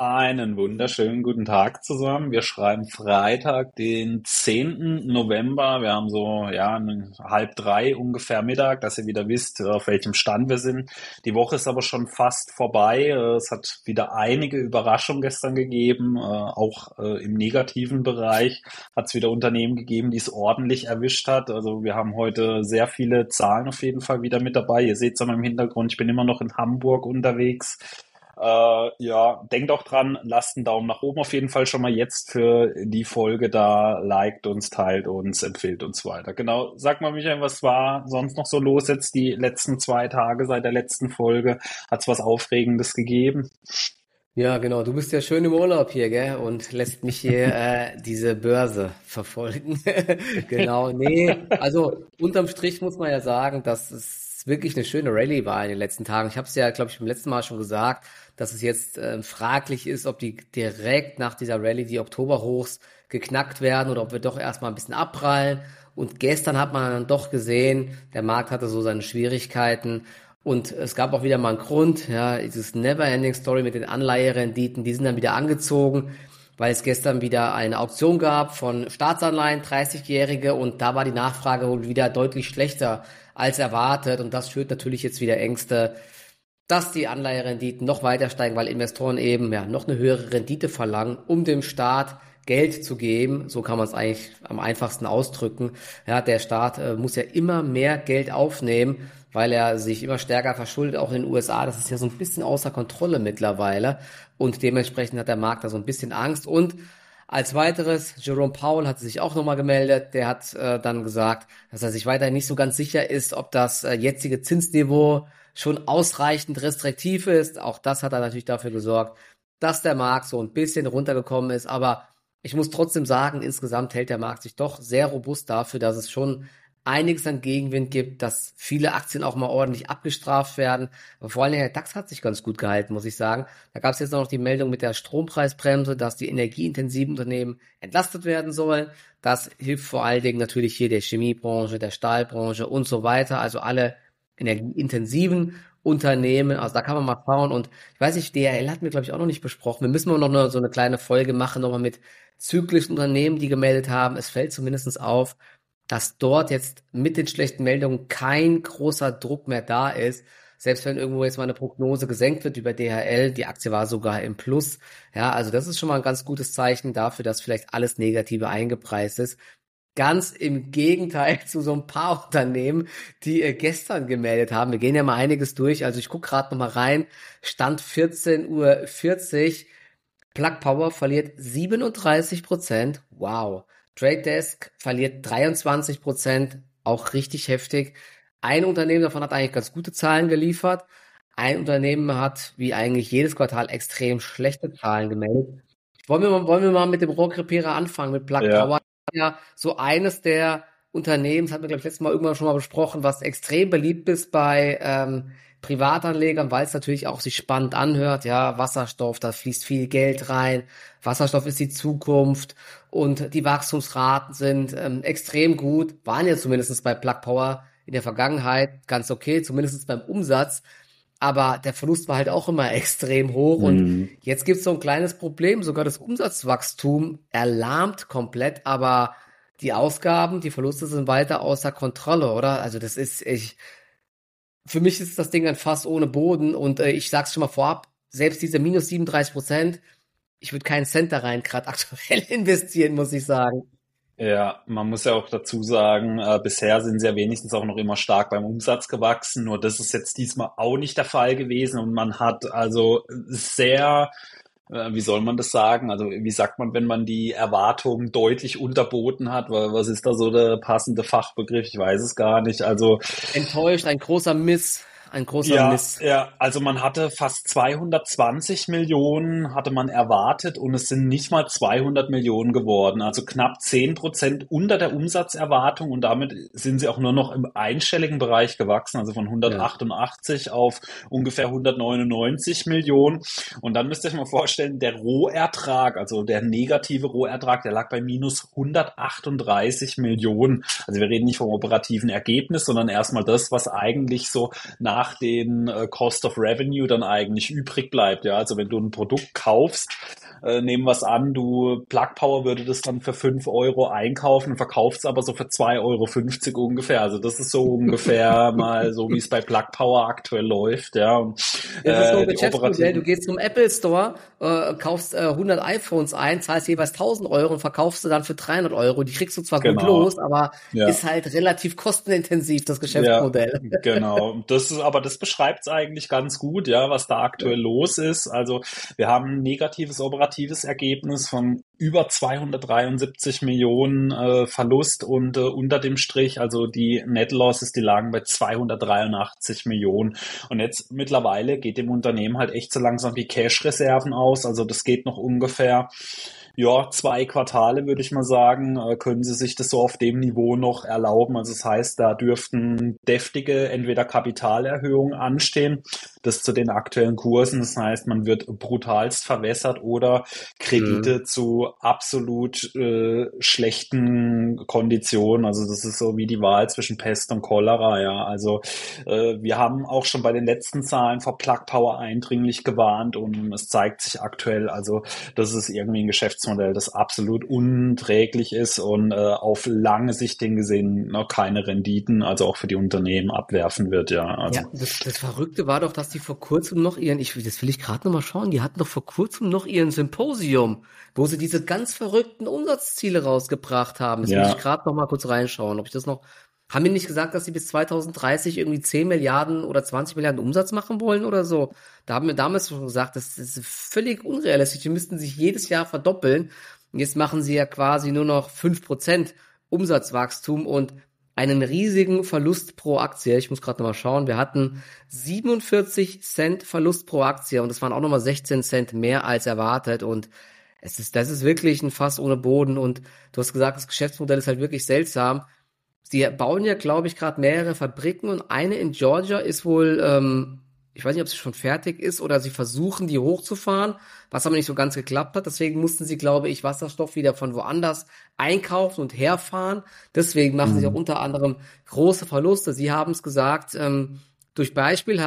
Einen wunderschönen guten Tag zusammen. Wir schreiben Freitag, den 10. November. Wir haben so, ja, halb drei ungefähr Mittag, dass ihr wieder wisst, auf welchem Stand wir sind. Die Woche ist aber schon fast vorbei. Es hat wieder einige Überraschungen gestern gegeben. Äh, auch äh, im negativen Bereich hat es wieder Unternehmen gegeben, die es ordentlich erwischt hat. Also wir haben heute sehr viele Zahlen auf jeden Fall wieder mit dabei. Ihr seht es an meinem Hintergrund. Ich bin immer noch in Hamburg unterwegs. Äh, ja, denkt auch dran, lasst einen Daumen nach oben auf jeden Fall schon mal jetzt für die Folge da. Liked uns, teilt uns, empfiehlt uns weiter. Genau, sag mal, Michael, was war sonst noch so los jetzt die letzten zwei Tage seit der letzten Folge? Hat es was Aufregendes gegeben? Ja, genau. Du bist ja schön im Urlaub hier, gell? Und lässt mich hier äh, diese Börse verfolgen. genau. Nee, also unterm Strich muss man ja sagen, dass es wirklich eine schöne Rallye war in den letzten Tagen. Ich habe es ja, glaube ich, beim letzten Mal schon gesagt dass es jetzt äh, fraglich ist, ob die direkt nach dieser Rallye die Oktoberhochs geknackt werden oder ob wir doch erstmal ein bisschen abprallen. Und gestern hat man dann doch gesehen, der Markt hatte so seine Schwierigkeiten. Und es gab auch wieder mal einen Grund, ja, dieses Never-Ending Story mit den Anleiherenditen, die sind dann wieder angezogen, weil es gestern wieder eine Auktion gab von Staatsanleihen, 30-Jährige, und da war die Nachfrage wohl wieder deutlich schlechter als erwartet. Und das führt natürlich jetzt wieder Ängste dass die Anleiherenditen noch weiter steigen, weil Investoren eben ja noch eine höhere Rendite verlangen, um dem Staat Geld zu geben. So kann man es eigentlich am einfachsten ausdrücken. Ja, der Staat äh, muss ja immer mehr Geld aufnehmen, weil er sich immer stärker verschuldet, auch in den USA. Das ist ja so ein bisschen außer Kontrolle mittlerweile. Und dementsprechend hat der Markt da so ein bisschen Angst. Und als weiteres, Jerome Powell hat sich auch nochmal gemeldet. Der hat äh, dann gesagt, dass er sich weiterhin nicht so ganz sicher ist, ob das äh, jetzige Zinsniveau schon ausreichend restriktiv ist. Auch das hat er natürlich dafür gesorgt, dass der Markt so ein bisschen runtergekommen ist. Aber ich muss trotzdem sagen, insgesamt hält der Markt sich doch sehr robust dafür, dass es schon einiges an Gegenwind gibt, dass viele Aktien auch mal ordentlich abgestraft werden. Aber vor allem der DAX hat sich ganz gut gehalten, muss ich sagen. Da gab es jetzt noch die Meldung mit der Strompreisbremse, dass die energieintensiven Unternehmen entlastet werden sollen. Das hilft vor allen Dingen natürlich hier der Chemiebranche, der Stahlbranche und so weiter. Also alle energieintensiven Unternehmen. Also da kann man mal schauen. Und ich weiß nicht, DRL hatten wir, glaube ich, auch noch nicht besprochen. Wir müssen noch eine, so eine kleine Folge machen, nochmal mit zyklischen Unternehmen, die gemeldet haben. Es fällt zumindest auf, dass dort jetzt mit den schlechten Meldungen kein großer Druck mehr da ist. Selbst wenn irgendwo jetzt mal eine Prognose gesenkt wird über DHL, die Aktie war sogar im Plus. Ja, also das ist schon mal ein ganz gutes Zeichen dafür, dass vielleicht alles Negative eingepreist ist. Ganz im Gegenteil zu so ein paar Unternehmen, die äh, gestern gemeldet haben. Wir gehen ja mal einiges durch. Also ich gucke gerade noch mal rein. Stand 14.40 Uhr. Plug Power verliert 37 Prozent. Wow. Trade Desk verliert 23 Prozent. Auch richtig heftig. Ein Unternehmen davon hat eigentlich ganz gute Zahlen geliefert. Ein Unternehmen hat, wie eigentlich jedes Quartal, extrem schlechte Zahlen gemeldet. Wollen wir mal, wollen wir mal mit dem Rohrkrepierer anfangen, mit Plug ja. Power? ja so eines der Unternehmen, das hatten wir, glaube ich, letztes Mal irgendwann schon mal besprochen, was extrem beliebt ist bei ähm, Privatanlegern, weil es natürlich auch sich spannend anhört. Ja, Wasserstoff, da fließt viel Geld rein. Wasserstoff ist die Zukunft und die Wachstumsraten sind ähm, extrem gut, waren ja zumindest bei Plug Power in der Vergangenheit ganz okay, zumindest beim Umsatz. Aber der Verlust war halt auch immer extrem hoch. Mhm. Und jetzt gibt es so ein kleines Problem. Sogar das Umsatzwachstum erlahmt komplett, aber die Ausgaben, die Verluste sind weiter außer Kontrolle, oder? Also das ist, ich, für mich ist das Ding ein Fass ohne Boden und äh, ich sag's schon mal vorab, selbst diese minus 37 Prozent, ich würde keinen Cent da rein gerade aktuell investieren, muss ich sagen. Ja, man muss ja auch dazu sagen, äh, bisher sind sie ja wenigstens auch noch immer stark beim Umsatz gewachsen. Nur das ist jetzt diesmal auch nicht der Fall gewesen und man hat also sehr äh, wie soll man das sagen? Also wie sagt man, wenn man die Erwartungen deutlich unterboten hat? Was ist da so der passende Fachbegriff? Ich weiß es gar nicht. Also enttäuscht, ein großer Miss ein großer ja, Miss. Ja, also man hatte fast 220 Millionen, hatte man erwartet und es sind nicht mal 200 Millionen geworden. Also knapp 10 Prozent unter der Umsatzerwartung und damit sind sie auch nur noch im einstelligen Bereich gewachsen, also von 188 ja. auf ungefähr 199 Millionen. Und dann müsst ihr euch mal vorstellen, der Rohertrag, also der negative Rohertrag, der lag bei minus 138 Millionen. Also wir reden nicht vom operativen Ergebnis, sondern erstmal das, was eigentlich so nach nach den äh, Cost of Revenue dann eigentlich übrig bleibt. Ja, also wenn du ein Produkt kaufst, äh, nehmen wir es an, du Plug Power würde das dann für fünf Euro einkaufen, verkauft es aber so für zwei Euro fünfzig ungefähr. Also das ist so ungefähr mal so, wie es bei Plug Power aktuell läuft. Ja, und, äh, das ist so ein Geschäftsmodell. Du gehst zum Apple Store, äh, kaufst äh, 100 iPhones ein, zahlst jeweils 1000 Euro und verkaufst du dann für 300 Euro. Die kriegst du zwar genau. gut los, aber ja. ist halt relativ kostenintensiv, das Geschäftsmodell. Ja, genau. Das ist, aber das beschreibt es eigentlich ganz gut, ja, was da aktuell los ist. Also wir haben ein negatives operatives Ergebnis von über 273 Millionen äh, Verlust und äh, unter dem Strich, also die Net Losses, die lagen bei 283 Millionen. Und jetzt mittlerweile geht dem Unternehmen halt echt so langsam die Cash-Reserven aus. Also das geht noch ungefähr ja, zwei Quartale, würde ich mal sagen, äh, können sie sich das so auf dem Niveau noch erlauben. Also das heißt, da dürften deftige entweder Kapitalerhöhungen anstehen, das zu den aktuellen Kursen. Das heißt, man wird brutalst verwässert oder Kredite mhm. zu absolut äh, schlechten Konditionen. Also das ist so wie die Wahl zwischen Pest und Cholera. Ja, also äh, wir haben auch schon bei den letzten Zahlen vor Plug Power eindringlich gewarnt und es zeigt sich aktuell, also das ist irgendwie ein Geschäftsmodell das absolut unträglich ist und äh, auf lange Sicht gesehen noch keine Renditen, also auch für die Unternehmen abwerfen wird, ja. Also. Ja, das, das Verrückte war doch, dass die vor kurzem noch ihren, ich, das will ich gerade noch mal schauen, die hatten doch vor kurzem noch ihren Symposium, wo sie diese ganz verrückten Umsatzziele rausgebracht haben. Das ja. will ich gerade noch mal kurz reinschauen, ob ich das noch haben die nicht gesagt, dass sie bis 2030 irgendwie 10 Milliarden oder 20 Milliarden Umsatz machen wollen oder so? Da haben wir damals schon gesagt, das ist völlig unrealistisch. Die müssten sich jedes Jahr verdoppeln. Und jetzt machen sie ja quasi nur noch 5% Umsatzwachstum und einen riesigen Verlust pro Aktie. Ich muss gerade nochmal schauen. Wir hatten 47 Cent Verlust pro Aktie und das waren auch nochmal 16 Cent mehr als erwartet und es ist, das ist wirklich ein Fass ohne Boden und du hast gesagt, das Geschäftsmodell ist halt wirklich seltsam. Sie bauen ja, glaube ich, gerade mehrere Fabriken und eine in Georgia ist wohl, ähm, ich weiß nicht, ob sie schon fertig ist oder sie versuchen, die hochzufahren, was aber nicht so ganz geklappt hat. Deswegen mussten sie, glaube ich, Wasserstoff wieder von woanders einkaufen und herfahren. Deswegen machen mhm. sie auch unter anderem große Verluste. Sie haben es gesagt, ähm, durch Beispiel,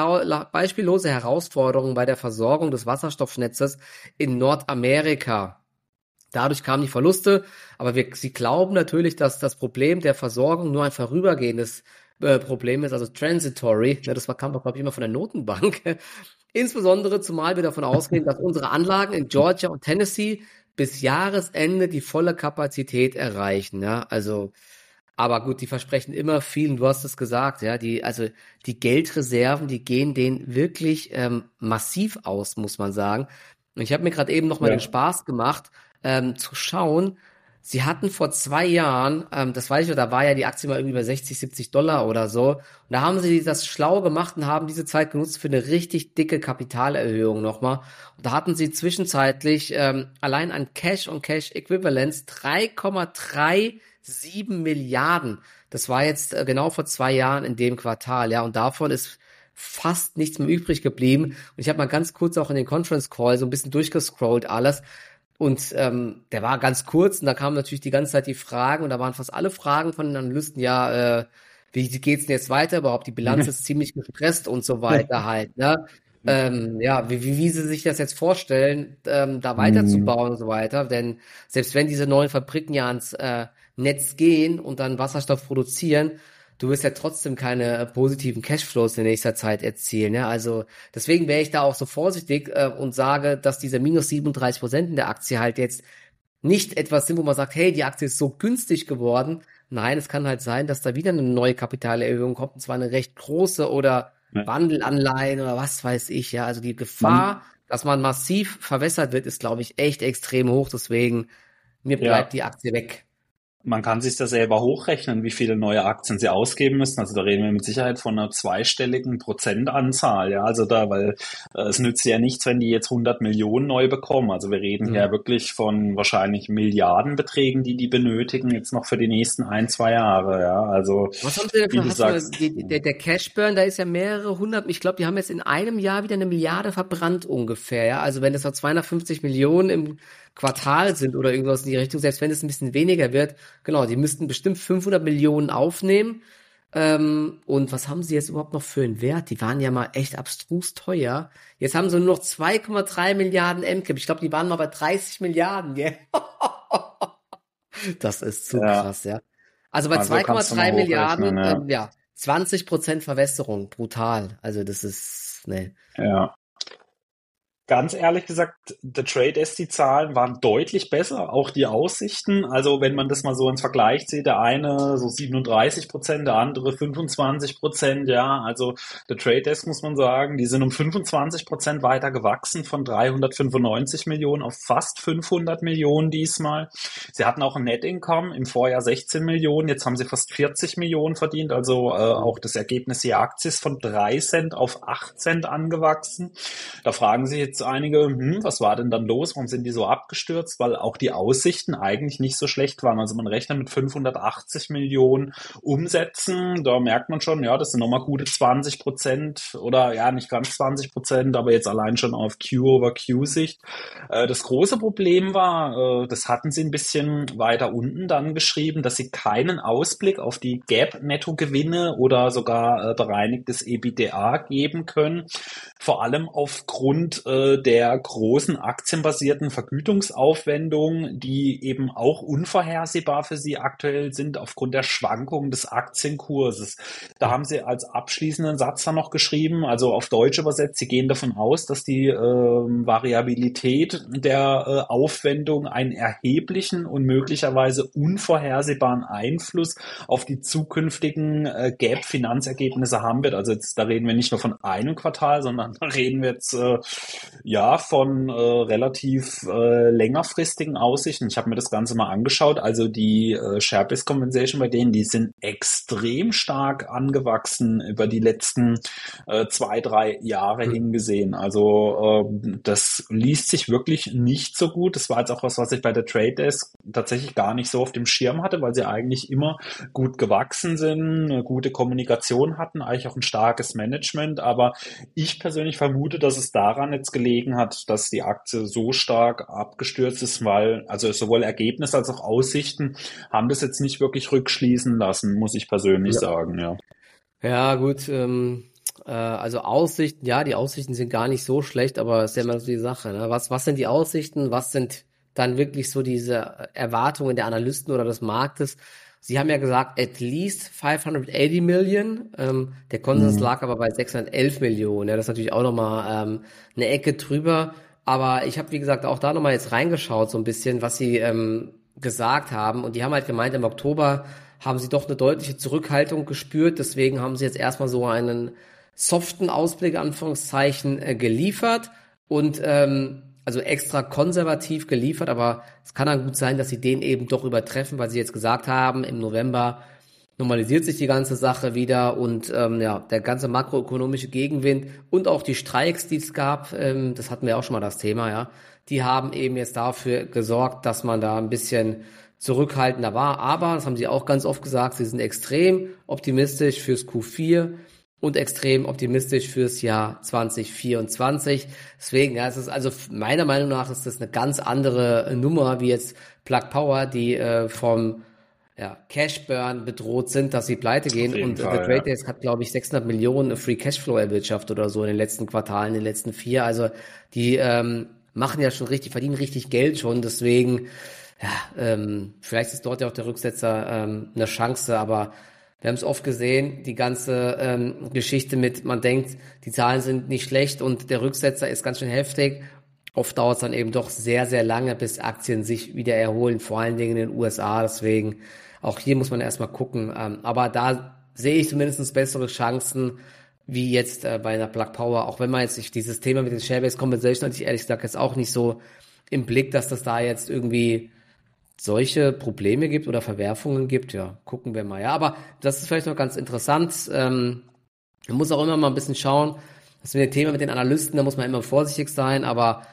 beispiellose Herausforderungen bei der Versorgung des Wasserstoffnetzes in Nordamerika. Dadurch kamen die Verluste, aber wir, sie glauben natürlich, dass das Problem der Versorgung nur ein vorübergehendes äh, Problem ist, also transitory. Ja, das kam doch, glaube ich, immer von der Notenbank. Insbesondere zumal wir davon ausgehen, dass unsere Anlagen in Georgia und Tennessee bis Jahresende die volle Kapazität erreichen. Ja, also, aber gut, die versprechen immer viel. Du hast es gesagt, ja, die, also die Geldreserven, die gehen denen wirklich ähm, massiv aus, muss man sagen. Und ich habe mir gerade eben noch mal ja. den Spaß gemacht ähm, zu schauen. Sie hatten vor zwei Jahren, ähm, das weiß ich, da war ja die Aktie mal irgendwie bei 60, 70 Dollar oder so. Und da haben sie das schlau gemacht und haben diese Zeit genutzt für eine richtig dicke Kapitalerhöhung nochmal. Und da hatten sie zwischenzeitlich ähm, allein an Cash und Cash Equivalents 3,37 Milliarden. Das war jetzt äh, genau vor zwei Jahren in dem Quartal, ja. Und davon ist fast nichts mehr übrig geblieben. Und ich habe mal ganz kurz auch in den Conference Call so ein bisschen durchgescrollt alles. Und ähm, der war ganz kurz und da kamen natürlich die ganze Zeit die Fragen und da waren fast alle Fragen von den Analysten, ja, äh, wie geht's denn jetzt weiter überhaupt? Die Bilanz ist ziemlich gestresst und so weiter halt, ne? Ähm, ja, wie, wie, wie sie sich das jetzt vorstellen, ähm, da weiterzubauen mhm. und so weiter. Denn selbst wenn diese neuen Fabriken ja ans äh, Netz gehen und dann Wasserstoff produzieren, du wirst ja trotzdem keine äh, positiven Cashflows in nächster Zeit erzielen. Ja? Also deswegen wäre ich da auch so vorsichtig äh, und sage, dass diese minus 37 Prozent in der Aktie halt jetzt nicht etwas sind, wo man sagt, hey, die Aktie ist so günstig geworden. Nein, es kann halt sein, dass da wieder eine neue Kapitalerhöhung kommt, und zwar eine recht große oder ja. Wandelanleihen oder was weiß ich. Ja, also die Gefahr, man, dass man massiv verwässert wird, ist, glaube ich, echt extrem hoch. Deswegen mir bleibt ja. die Aktie weg. Man kann sich da selber hochrechnen, wie viele neue Aktien sie ausgeben müssen. Also da reden wir mit Sicherheit von einer zweistelligen Prozentanzahl. Ja, also da, weil äh, es nützt ja nichts, wenn die jetzt 100 Millionen neu bekommen. Also wir reden mhm. hier wirklich von wahrscheinlich Milliardenbeträgen, die die benötigen jetzt noch für die nächsten ein, zwei Jahre. Ja, also was haben sie denn wie du sagst, die, der, der Cashburn, da ist ja mehrere hundert. Ich glaube, die haben jetzt in einem Jahr wieder eine Milliarde verbrannt ungefähr. Ja, also wenn es noch 250 Millionen im Quartal sind oder irgendwas in die Richtung, selbst wenn es ein bisschen weniger wird, genau, die müssten bestimmt 500 Millionen aufnehmen. Ähm, und was haben sie jetzt überhaupt noch für einen Wert? Die waren ja mal echt abstrus teuer. Jetzt haben sie nur noch 2,3 Milliarden MCAP. Ich glaube, die waren mal bei 30 Milliarden, gell? das ist zu ja. krass, ja. Also bei also 2,3 Milliarden, ja. Ähm, ja, 20 Prozent Verwässerung, brutal. Also das ist, ne. Ja ganz ehrlich gesagt, The Trade Desk, die Zahlen waren deutlich besser, auch die Aussichten. Also wenn man das mal so ins Vergleich sieht, der eine so 37 Prozent, der andere 25 Prozent, ja. Also The Trade Desk muss man sagen, die sind um 25 Prozent weiter gewachsen von 395 Millionen auf fast 500 Millionen diesmal. Sie hatten auch ein Net Income im Vorjahr 16 Millionen, jetzt haben sie fast 40 Millionen verdient. Also äh, auch das Ergebnis der Aktie ist von 3 Cent auf 8 Cent angewachsen. Da fragen Sie jetzt einige, hm, was war denn dann los? Warum sind die so abgestürzt? Weil auch die Aussichten eigentlich nicht so schlecht waren. Also man rechnet mit 580 Millionen Umsätzen. Da merkt man schon, ja, das sind nochmal gute 20 Prozent oder ja, nicht ganz 20 Prozent, aber jetzt allein schon auf Q-over-Q-Sicht. Äh, das große Problem war, äh, das hatten sie ein bisschen weiter unten dann geschrieben, dass sie keinen Ausblick auf die Gap-Netto-Gewinne oder sogar äh, bereinigtes EBITDA geben können. Vor allem aufgrund der großen aktienbasierten Vergütungsaufwendungen, die eben auch unvorhersehbar für sie aktuell sind aufgrund der Schwankungen des Aktienkurses. Da haben sie als abschließenden Satz dann noch geschrieben, also auf Deutsch übersetzt, sie gehen davon aus, dass die äh, Variabilität der äh, Aufwendung einen erheblichen und möglicherweise unvorhersehbaren Einfluss auf die zukünftigen äh, Gap-Finanzergebnisse haben wird. Also jetzt, da reden wir nicht nur von einem Quartal, sondern da reden wir jetzt äh, ja, von äh, relativ äh, längerfristigen Aussichten. Ich habe mir das Ganze mal angeschaut. Also die äh, Share-Based Compensation bei denen, die sind extrem stark angewachsen über die letzten äh, zwei, drei Jahre mhm. hingesehen. Also äh, das liest sich wirklich nicht so gut. Das war jetzt auch was, was ich bei der Trade Desk tatsächlich gar nicht so auf dem Schirm hatte, weil sie eigentlich immer gut gewachsen sind, eine gute Kommunikation hatten, eigentlich auch ein starkes Management. Aber ich persönlich vermute, dass es daran jetzt gelegen hat, dass die Aktie so stark abgestürzt ist, weil also sowohl Ergebnis als auch Aussichten haben das jetzt nicht wirklich rückschließen lassen, muss ich persönlich ja. sagen, ja. Ja, gut, ähm, äh, also Aussichten, ja, die Aussichten sind gar nicht so schlecht, aber es ist ja immer so die Sache. Ne? Was, was sind die Aussichten? Was sind dann wirklich so diese Erwartungen der Analysten oder des Marktes? Sie haben ja gesagt, at least 580 Millionen. Ähm, der Konsens mhm. lag aber bei 611 Millionen. Ja, das ist natürlich auch nochmal ähm, eine Ecke drüber. Aber ich habe, wie gesagt, auch da nochmal jetzt reingeschaut, so ein bisschen, was sie ähm, gesagt haben. Und die haben halt gemeint, im Oktober haben sie doch eine deutliche Zurückhaltung gespürt. Deswegen haben sie jetzt erstmal so einen soften Ausblick, Anführungszeichen, äh, geliefert. Und ähm, also extra konservativ geliefert, aber es kann dann gut sein, dass sie den eben doch übertreffen, weil sie jetzt gesagt haben, im November normalisiert sich die ganze Sache wieder und ähm, ja, der ganze makroökonomische Gegenwind und auch die Streiks, die es gab, ähm, das hatten wir auch schon mal das Thema, ja, die haben eben jetzt dafür gesorgt, dass man da ein bisschen zurückhaltender war. Aber, das haben sie auch ganz oft gesagt, sie sind extrem optimistisch fürs Q4 und extrem optimistisch fürs Jahr 2024. Deswegen, ja, es ist also meiner Meinung nach ist das eine ganz andere Nummer wie jetzt Plug Power, die äh, vom ja, Cash Burn bedroht sind, dass sie pleite gehen. Und Fall, The Trade Desk ja. hat, glaube ich, 600 Millionen Free Cashflow erwirtschaftet oder so in den letzten Quartalen, in den letzten vier. Also die ähm, machen ja schon richtig, verdienen richtig Geld schon. Deswegen, ja, ähm, vielleicht ist dort ja auch der Rücksetzer ähm, eine Chance, aber wir haben es oft gesehen, die ganze ähm, Geschichte mit, man denkt, die Zahlen sind nicht schlecht und der Rücksetzer ist ganz schön heftig. Oft dauert es dann eben doch sehr, sehr lange, bis Aktien sich wieder erholen, vor allen Dingen in den USA. Deswegen, auch hier muss man erstmal gucken. Ähm, aber da sehe ich zumindest bessere Chancen, wie jetzt äh, bei einer Plug Power, auch wenn man jetzt sich dieses Thema mit den Share-Based Compensation hatte ich ehrlich gesagt jetzt auch nicht so im Blick, dass das da jetzt irgendwie solche Probleme gibt oder Verwerfungen gibt, ja, gucken wir mal. Ja, aber das ist vielleicht noch ganz interessant. Ähm, man muss auch immer mal ein bisschen schauen, das ist ein Thema mit den Analysten, da muss man immer vorsichtig sein, aber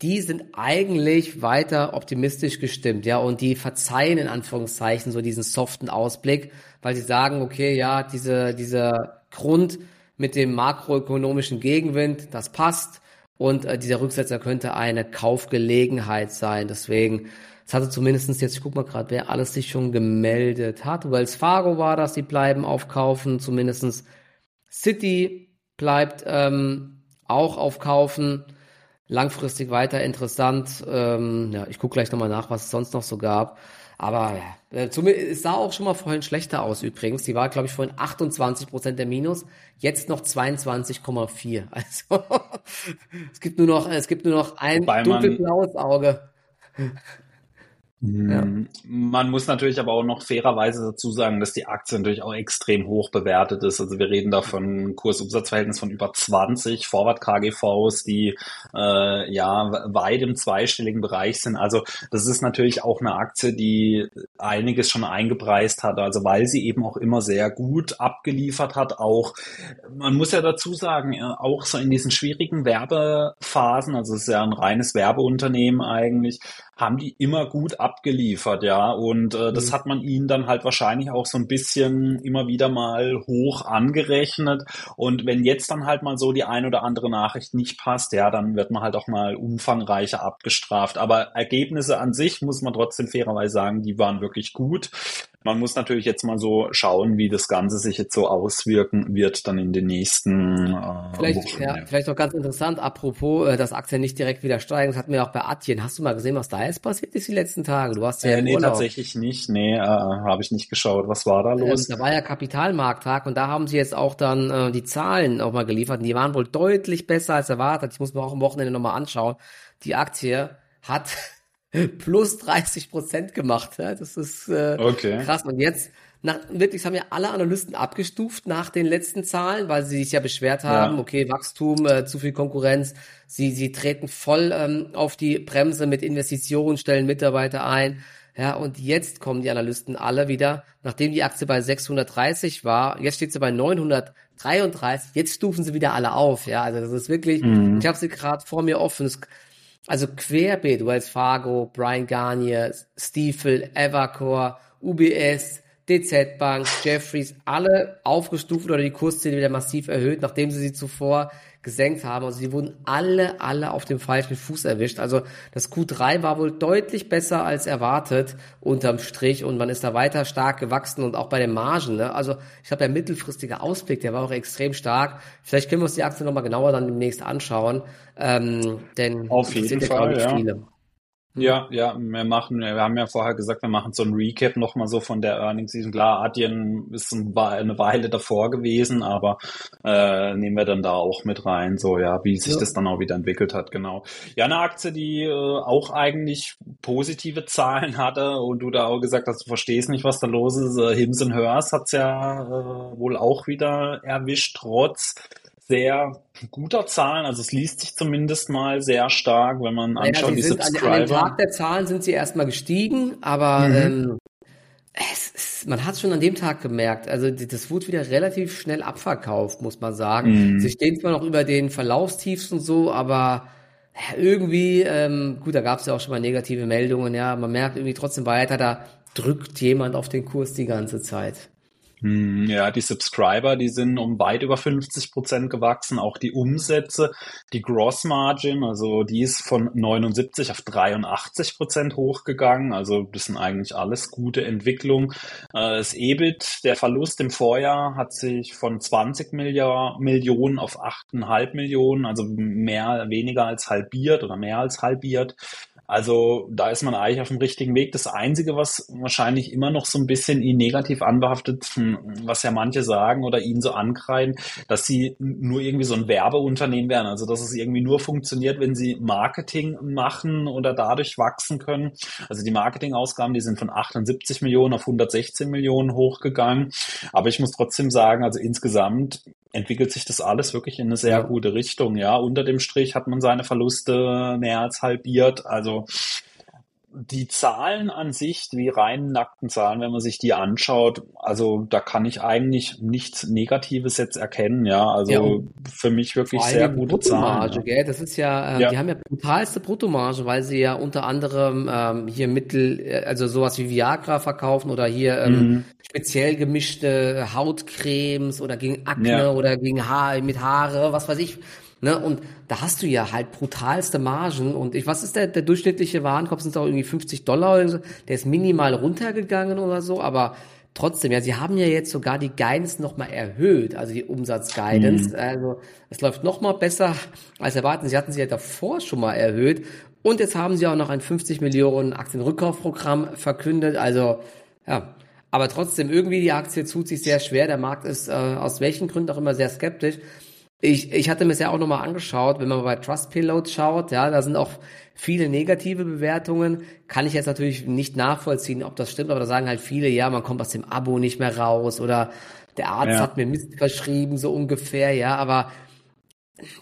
die sind eigentlich weiter optimistisch gestimmt, ja, und die verzeihen in Anführungszeichen so diesen soften Ausblick, weil sie sagen, okay, ja, diese, dieser Grund mit dem makroökonomischen Gegenwind, das passt und äh, dieser Rücksetzer könnte eine Kaufgelegenheit sein. Deswegen Das hatte zumindestens jetzt, ich guck mal gerade, wer alles sich schon gemeldet hat. Wells Fargo war das, die bleiben aufkaufen, zumindestens City bleibt ähm, auch aufkaufen langfristig weiter interessant. Ähm, ja, ich gucke gleich nochmal nach, was es sonst noch so gab. Aber äh, es sah auch schon mal vorhin schlechter aus übrigens. Die war, glaube ich, vorhin 28 Prozent der Minus, jetzt noch 22,4. Also es gibt nur noch, es gibt nur noch ein dunkelblaues Auge. Ja. Mhm. Man muss natürlich aber auch noch fairerweise dazu sagen, dass die Aktie natürlich auch extrem hoch bewertet ist. Also wir reden da von Kursumsatzverhältnis von über 20 Forward KGVs, die äh, ja weit im zweistelligen Bereich sind. Also das ist natürlich auch eine Aktie, die einiges schon eingepreist hat. Also weil sie eben auch immer sehr gut abgeliefert hat. Auch man muss ja dazu sagen, äh, auch so in diesen schwierigen Werbephasen, also es ist ja ein reines Werbeunternehmen eigentlich, haben die immer gut abgeliefert, ja. Und äh, das mhm. hat man ihnen dann halt wahrscheinlich auch so ein bisschen immer wieder mal hoch angerechnet. Und wenn jetzt dann halt mal so die ein oder andere Nachricht nicht passt, ja, dann wird man halt auch mal umfangreicher abgestraft. Aber Ergebnisse an sich muss man trotzdem fairerweise sagen, die waren wirklich gut. Man muss natürlich jetzt mal so schauen, wie das Ganze sich jetzt so auswirken wird dann in den nächsten äh, vielleicht, Wochen. Ja, vielleicht noch ganz interessant, apropos, äh, dass Aktien nicht direkt wieder steigen, das hatten wir auch bei Atien. Hast du mal gesehen, was da jetzt passiert ist die letzten Tage? Du hast ja äh, Nee, Urlaub. tatsächlich nicht. Nee, äh, habe ich nicht geschaut. Was war da los? Ähm, da war ja Kapitalmarkttag und da haben sie jetzt auch dann äh, die Zahlen auch mal geliefert und die waren wohl deutlich besser als erwartet. Ich muss mir auch am Wochenende nochmal anschauen. Die Aktie hat plus 30 Prozent gemacht. Ja? Das ist äh, okay. krass. Und jetzt, nach, wirklich, haben ja alle Analysten abgestuft nach den letzten Zahlen, weil sie sich ja beschwert haben, ja. okay, Wachstum, äh, zu viel Konkurrenz. Sie, sie treten voll ähm, auf die Bremse mit Investitionen, stellen Mitarbeiter ein. Ja, und jetzt kommen die Analysten alle wieder, nachdem die Aktie bei 630 war, jetzt steht sie bei 933, jetzt stufen sie wieder alle auf. Ja, also das ist wirklich, mhm. ich habe sie gerade vor mir offen. Es, also querbeet, Wells Fargo, Brian Garnier, Stiefel, Evercore, UBS, DZ Bank, Jeffries, alle aufgestuft oder die Kursziele wieder massiv erhöht, nachdem sie sie zuvor gesenkt haben. Also sie wurden alle, alle auf dem falschen Fuß erwischt. Also das Q3 war wohl deutlich besser als erwartet unterm Strich und man ist da weiter stark gewachsen und auch bei den Margen. Ne? Also ich glaube, der mittelfristige Ausblick, der war auch extrem stark. Vielleicht können wir uns die Aktie nochmal genauer dann demnächst anschauen, ähm, denn auf jeden Fall, ja. viele. Ja, ja, wir machen, wir haben ja vorher gesagt, wir machen so ein Recap nochmal so von der Earnings Season. Klar, Adyen ist eine Weile davor gewesen, aber äh, nehmen wir dann da auch mit rein, so ja, wie sich ja. das dann auch wieder entwickelt hat, genau. Ja, eine Aktie, die äh, auch eigentlich positive Zahlen hatte und du da auch gesagt hast, du verstehst nicht, was da los ist. Äh, Hims Hers hat's ja äh, wohl auch wieder erwischt, trotz sehr guter Zahlen. Also es liest sich zumindest mal sehr stark, wenn man anschaut, ja, die sind, Subscriber. An, an dem Tag der Zahlen sind sie erstmal gestiegen, aber mhm. ähm, es, es, man hat es schon an dem Tag gemerkt. Also das wurde wieder relativ schnell abverkauft, muss man sagen. Mhm. Sie stehen zwar noch über den Verlaufstiefs und so, aber irgendwie, ähm, gut, da gab es ja auch schon mal negative Meldungen, ja, man merkt irgendwie trotzdem weiter, da drückt jemand auf den Kurs die ganze Zeit. Hm, ja, die Subscriber, die sind um weit über 50 Prozent gewachsen. Auch die Umsätze, die Gross Margin, also die ist von 79 auf 83 Prozent hochgegangen. Also das sind eigentlich alles gute Entwicklungen. Äh, das EBIT, der Verlust im Vorjahr hat sich von 20 Milliard, Millionen auf 8,5 Millionen, also mehr, weniger als halbiert oder mehr als halbiert. Also da ist man eigentlich auf dem richtigen Weg. Das Einzige, was wahrscheinlich immer noch so ein bisschen ihn negativ anbehaftet, hm, was ja manche sagen oder ihn so ankreiden, dass sie nur irgendwie so ein Werbeunternehmen wären. Also dass es irgendwie nur funktioniert, wenn sie Marketing machen oder dadurch wachsen können. Also die Marketingausgaben, die sind von 78 Millionen auf 116 Millionen hochgegangen. Aber ich muss trotzdem sagen, also insgesamt entwickelt sich das alles wirklich in eine sehr ja. gute Richtung. Ja, unter dem Strich hat man seine Verluste mehr als halbiert. Also die Zahlen an sich, die reinen nackten Zahlen, wenn man sich die anschaut, also da kann ich eigentlich nichts Negatives jetzt erkennen, ja. Also ja, für mich wirklich sehr gute Zahlen. Ja. Gell? Das ist ja, äh, ja, die haben ja brutalste Bruttomarge, weil sie ja unter anderem ähm, hier Mittel, äh, also sowas wie Viagra verkaufen oder hier ähm, mhm. speziell gemischte Hautcremes oder gegen Akne oder gegen Haar mit Haare, was weiß ich Ne? Und da hast du ja halt brutalste Margen. Und ich, was ist der, der durchschnittliche Warenkorb? Sind es auch irgendwie 50 Dollar oder so? Der ist minimal runtergegangen oder so, aber trotzdem, ja, sie haben ja jetzt sogar die Guidance nochmal erhöht, also die Umsatzguidance. Mhm. Also es läuft nochmal besser als erwartet. Sie hatten sie ja davor schon mal erhöht. Und jetzt haben sie auch noch ein 50 Millionen Aktienrückkaufprogramm verkündet. Also, ja. Aber trotzdem, irgendwie die Aktie tut sich sehr schwer. Der Markt ist äh, aus welchen Gründen auch immer sehr skeptisch. Ich, ich hatte mir das ja auch nochmal angeschaut, wenn man bei Trustpilot schaut, ja, da sind auch viele negative Bewertungen. Kann ich jetzt natürlich nicht nachvollziehen, ob das stimmt, aber da sagen halt viele, ja, man kommt aus dem Abo nicht mehr raus oder der Arzt ja. hat mir Mist verschrieben, so ungefähr, ja, aber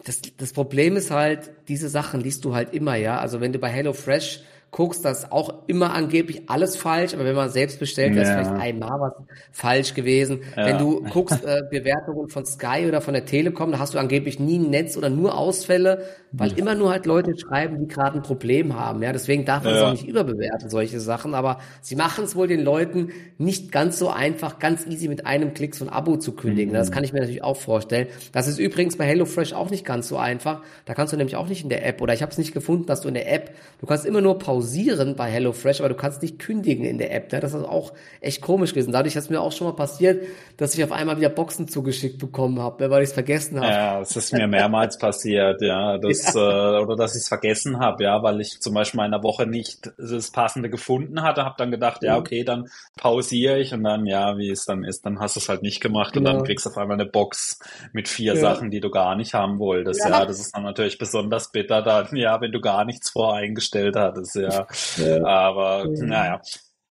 das, das Problem ist halt, diese Sachen liest du halt immer, ja. Also wenn du bei HelloFresh guckst, das ist auch immer angeblich alles falsch, aber wenn man selbst bestellt, wäre es ja. vielleicht einmal was falsch gewesen. Ja. Wenn du guckst, äh, Bewertungen von Sky oder von der Telekom, da hast du angeblich nie ein Netz oder nur Ausfälle, weil immer nur halt Leute schreiben, die gerade ein Problem haben. Ja, deswegen darf man es auch nicht überbewerten, solche Sachen. Aber sie machen es wohl den Leuten nicht ganz so einfach, ganz easy mit einem Klick so ein Abo zu kündigen. Mhm. Das kann ich mir natürlich auch vorstellen. Das ist übrigens bei HelloFresh auch nicht ganz so einfach. Da kannst du nämlich auch nicht in der App oder ich habe es nicht gefunden, dass du in der App, du kannst immer nur pausieren pausieren bei HelloFresh, aber du kannst nicht kündigen in der App. Ne? Das ist auch echt komisch gewesen. Dadurch ist mir auch schon mal passiert, dass ich auf einmal wieder Boxen zugeschickt bekommen habe, ne, weil ich es vergessen habe. Ja, es ist mir mehrmals passiert, ja, das, ja. Äh, oder dass ich es vergessen habe, ja, weil ich zum Beispiel in einer Woche nicht das Passende gefunden hatte, habe dann gedacht, ja, mhm. okay, dann pausiere ich und dann, ja, wie es dann ist, dann hast du es halt nicht gemacht genau. und dann genau. kriegst du auf einmal eine Box mit vier ja. Sachen, die du gar nicht haben wolltest. Ja. ja, das ist dann natürlich besonders bitter dann, ja, wenn du gar nichts voreingestellt hattest, ja ja. Aber naja.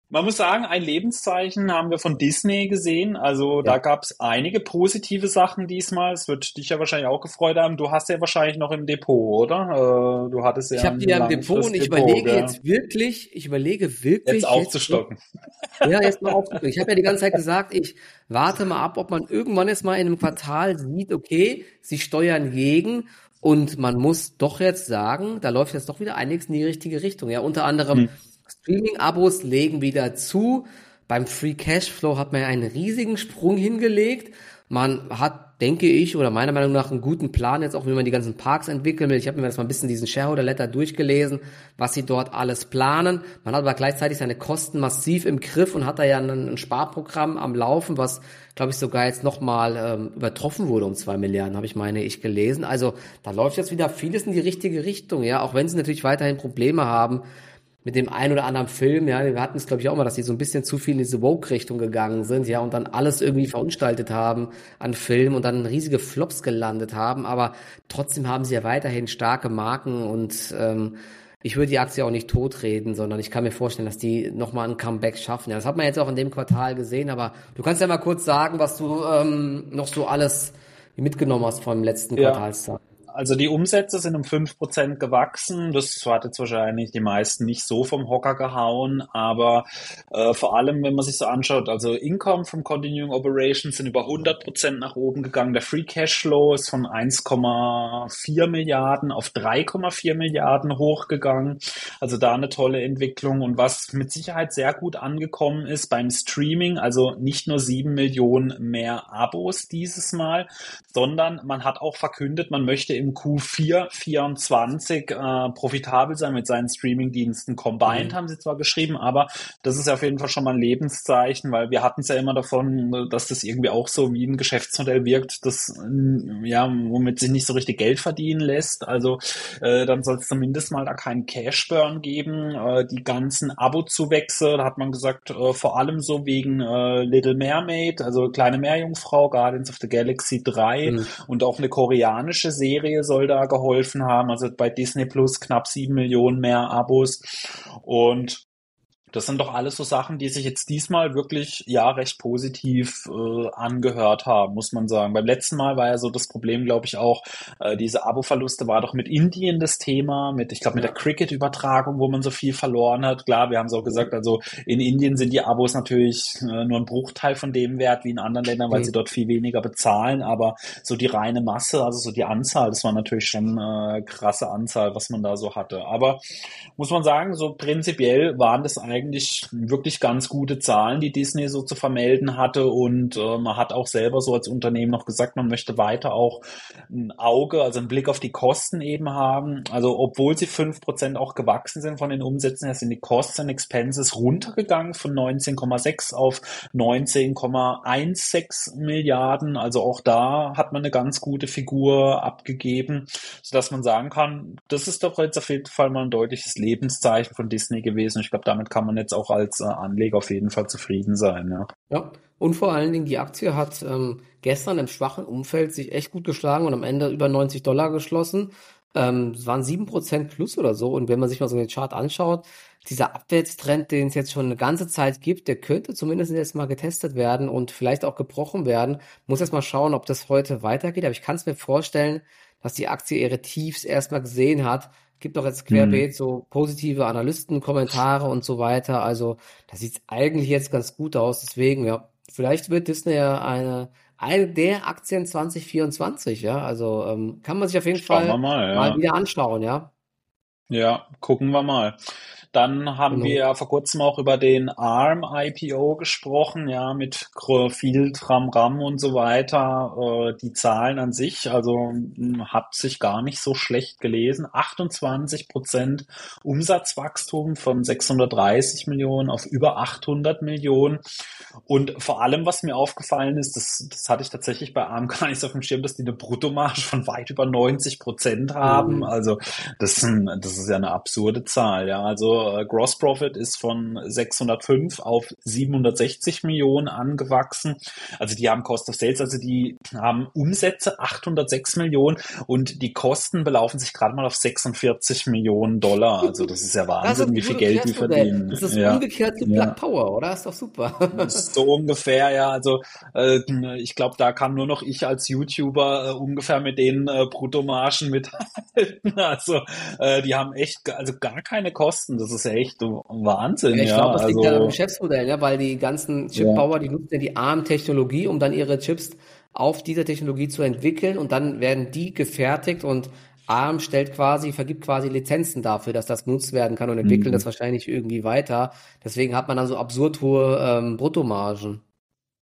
Man muss sagen, ein Lebenszeichen haben wir von Disney gesehen. Also ja. da gab es einige positive Sachen diesmal. Es wird dich ja wahrscheinlich auch gefreut haben. Du hast ja wahrscheinlich noch im Depot, oder? Äh, du hattest ja. Ich habe die ja im Depot und ich Depot, überlege ja. jetzt wirklich, ich überlege wirklich. Jetzt aufzustocken. Jetzt, ja, jetzt mal aufzustocken. Ich habe ja die ganze Zeit gesagt, ich warte mal ab, ob man irgendwann jetzt mal in einem Quartal sieht, okay, sie steuern gegen und man muss doch jetzt sagen, da läuft jetzt doch wieder einiges in die richtige Richtung. Ja, unter anderem hm. Streaming-Abos legen wieder zu. Beim Free Cashflow hat man ja einen riesigen Sprung hingelegt. Man hat, denke ich, oder meiner Meinung nach einen guten Plan jetzt auch, wie man die ganzen Parks entwickeln will. Ich habe mir das mal ein bisschen diesen Shareholder Letter durchgelesen, was sie dort alles planen. Man hat aber gleichzeitig seine Kosten massiv im Griff und hat da ja ein, ein Sparprogramm am Laufen, was, glaube ich, sogar jetzt nochmal ähm, übertroffen wurde um zwei Milliarden, habe ich meine ich gelesen. Also da läuft jetzt wieder vieles in die richtige Richtung, ja, auch wenn sie natürlich weiterhin Probleme haben mit dem einen oder anderen Film, ja, wir hatten es glaube ich auch mal, dass die so ein bisschen zu viel in diese Woke-Richtung gegangen sind, ja, und dann alles irgendwie verunstaltet haben an Film und dann riesige Flops gelandet haben, aber trotzdem haben sie ja weiterhin starke Marken und ähm, ich würde die Aktie auch nicht totreden, sondern ich kann mir vorstellen, dass die nochmal ein Comeback schaffen. Ja, das hat man jetzt auch in dem Quartal gesehen, aber du kannst ja mal kurz sagen, was du ähm, noch so alles mitgenommen hast vom letzten ja. Quartalstag. Also die Umsätze sind um fünf Prozent gewachsen. Das hat jetzt wahrscheinlich die meisten nicht so vom Hocker gehauen, aber äh, vor allem, wenn man sich so anschaut, also Income from Continuing Operations sind über 100% nach oben gegangen. Der Free Cashflow ist von 1,4 Milliarden auf 3,4 Milliarden hochgegangen. Also da eine tolle Entwicklung. Und was mit Sicherheit sehr gut angekommen ist beim Streaming, also nicht nur sieben Millionen mehr Abos dieses Mal, sondern man hat auch verkündet, man möchte im im Q4 24 äh, profitabel sein mit seinen Streaming-Diensten. Combined mhm. haben sie zwar geschrieben, aber das ist ja auf jeden Fall schon mal ein Lebenszeichen, weil wir hatten es ja immer davon, dass das irgendwie auch so wie ein Geschäftsmodell wirkt, das ja, womit sich nicht so richtig Geld verdienen lässt. Also äh, dann soll es zumindest mal da keinen Cash-Burn geben. Äh, die ganzen Abo-Zuwächse, da hat man gesagt, äh, vor allem so wegen äh, Little Mermaid, also kleine Meerjungfrau, Guardians of the Galaxy 3 mhm. und auch eine koreanische Serie Soll da geholfen haben. Also bei Disney Plus knapp sieben Millionen mehr Abos. Und das sind doch alles so Sachen, die sich jetzt diesmal wirklich ja recht positiv äh, angehört haben, muss man sagen. Beim letzten Mal war ja so das Problem, glaube ich, auch, äh, diese Abo-Verluste war doch mit Indien das Thema, mit, ich glaube, mit der Cricket-Übertragung, wo man so viel verloren hat. Klar, wir haben es auch gesagt, also in Indien sind die Abos natürlich äh, nur ein Bruchteil von dem Wert wie in anderen Ländern, weil mhm. sie dort viel weniger bezahlen, aber so die reine Masse, also so die Anzahl, das war natürlich schon äh, krasse Anzahl, was man da so hatte. Aber muss man sagen, so prinzipiell waren das eigentlich eigentlich wirklich ganz gute Zahlen, die Disney so zu vermelden hatte. Und äh, man hat auch selber so als Unternehmen noch gesagt, man möchte weiter auch ein Auge, also einen Blick auf die Kosten eben haben. Also obwohl sie fünf Prozent auch gewachsen sind von den Umsätzen her, sind die Costs and Expenses runtergegangen von 19,6 auf 19,16 Milliarden. Also auch da hat man eine ganz gute Figur abgegeben, sodass man sagen kann, das ist doch jetzt auf jeden Fall mal ein deutliches Lebenszeichen von Disney gewesen. Ich glaube, damit kann man jetzt auch als äh, Anleger auf jeden Fall zufrieden sein. Ja. ja. Und vor allen Dingen, die Aktie hat ähm, gestern im schwachen Umfeld sich echt gut geschlagen und am Ende über 90 Dollar geschlossen. Ähm, es waren 7% plus oder so. Und wenn man sich mal so den Chart anschaut, dieser Abwärtstrend, den es jetzt schon eine ganze Zeit gibt, der könnte zumindest jetzt mal getestet werden und vielleicht auch gebrochen werden. Muss jetzt mal schauen, ob das heute weitergeht. Aber ich kann es mir vorstellen, dass die Aktie ihre Tiefs erstmal gesehen hat. Gibt doch jetzt querbeet mhm. so positive Analystenkommentare und so weiter. Also da sieht es eigentlich jetzt ganz gut aus. Deswegen, ja, vielleicht wird Disney ja eine eine der Aktien 2024, ja. Also ähm, kann man sich auf jeden Schauen Fall mal, ja. mal wieder anschauen, ja. Ja, gucken wir mal. Dann haben genau. wir ja vor kurzem auch über den ARM IPO gesprochen, ja, mit viel Tram-Ram und so weiter. Äh, die Zahlen an sich, also hm, hat sich gar nicht so schlecht gelesen. 28 Prozent Umsatzwachstum von 630 Millionen auf über 800 Millionen. Und vor allem, was mir aufgefallen ist, das, das hatte ich tatsächlich bei ARM gar nicht so auf dem Schirm, dass die eine Bruttomarge von weit über 90 Prozent haben. Mhm. Also das, das ist ja eine absurde Zahl, ja. Also äh, Gross Profit ist von 605 auf 760 Millionen angewachsen. Also die haben Cost of Sales, also die haben Umsätze 806 Millionen und die Kosten belaufen sich gerade mal auf 46 Millionen Dollar. Also das ist ja Wahnsinn, wie viel Geld die verdienen. Das ist ja. umgekehrt wie Black ja. Power, oder? Ist doch super. so ungefähr, ja. Also äh, ich glaube, da kann nur noch ich als YouTuber äh, ungefähr mit den äh, Bruttomargen mithalten. Also äh, die haben echt also gar keine Kosten. Das ist ja echt Wahnsinn. Ja, ich ja. glaube, das liegt also, ja am Geschäftsmodell, ja, weil die ganzen Chipbauer, die nutzen ja die ARM-Technologie, um dann ihre Chips auf dieser Technologie zu entwickeln und dann werden die gefertigt und ARM stellt quasi, vergibt quasi Lizenzen dafür, dass das genutzt werden kann und entwickeln mhm. das wahrscheinlich irgendwie weiter. Deswegen hat man dann so absurd hohe ähm, Bruttomargen.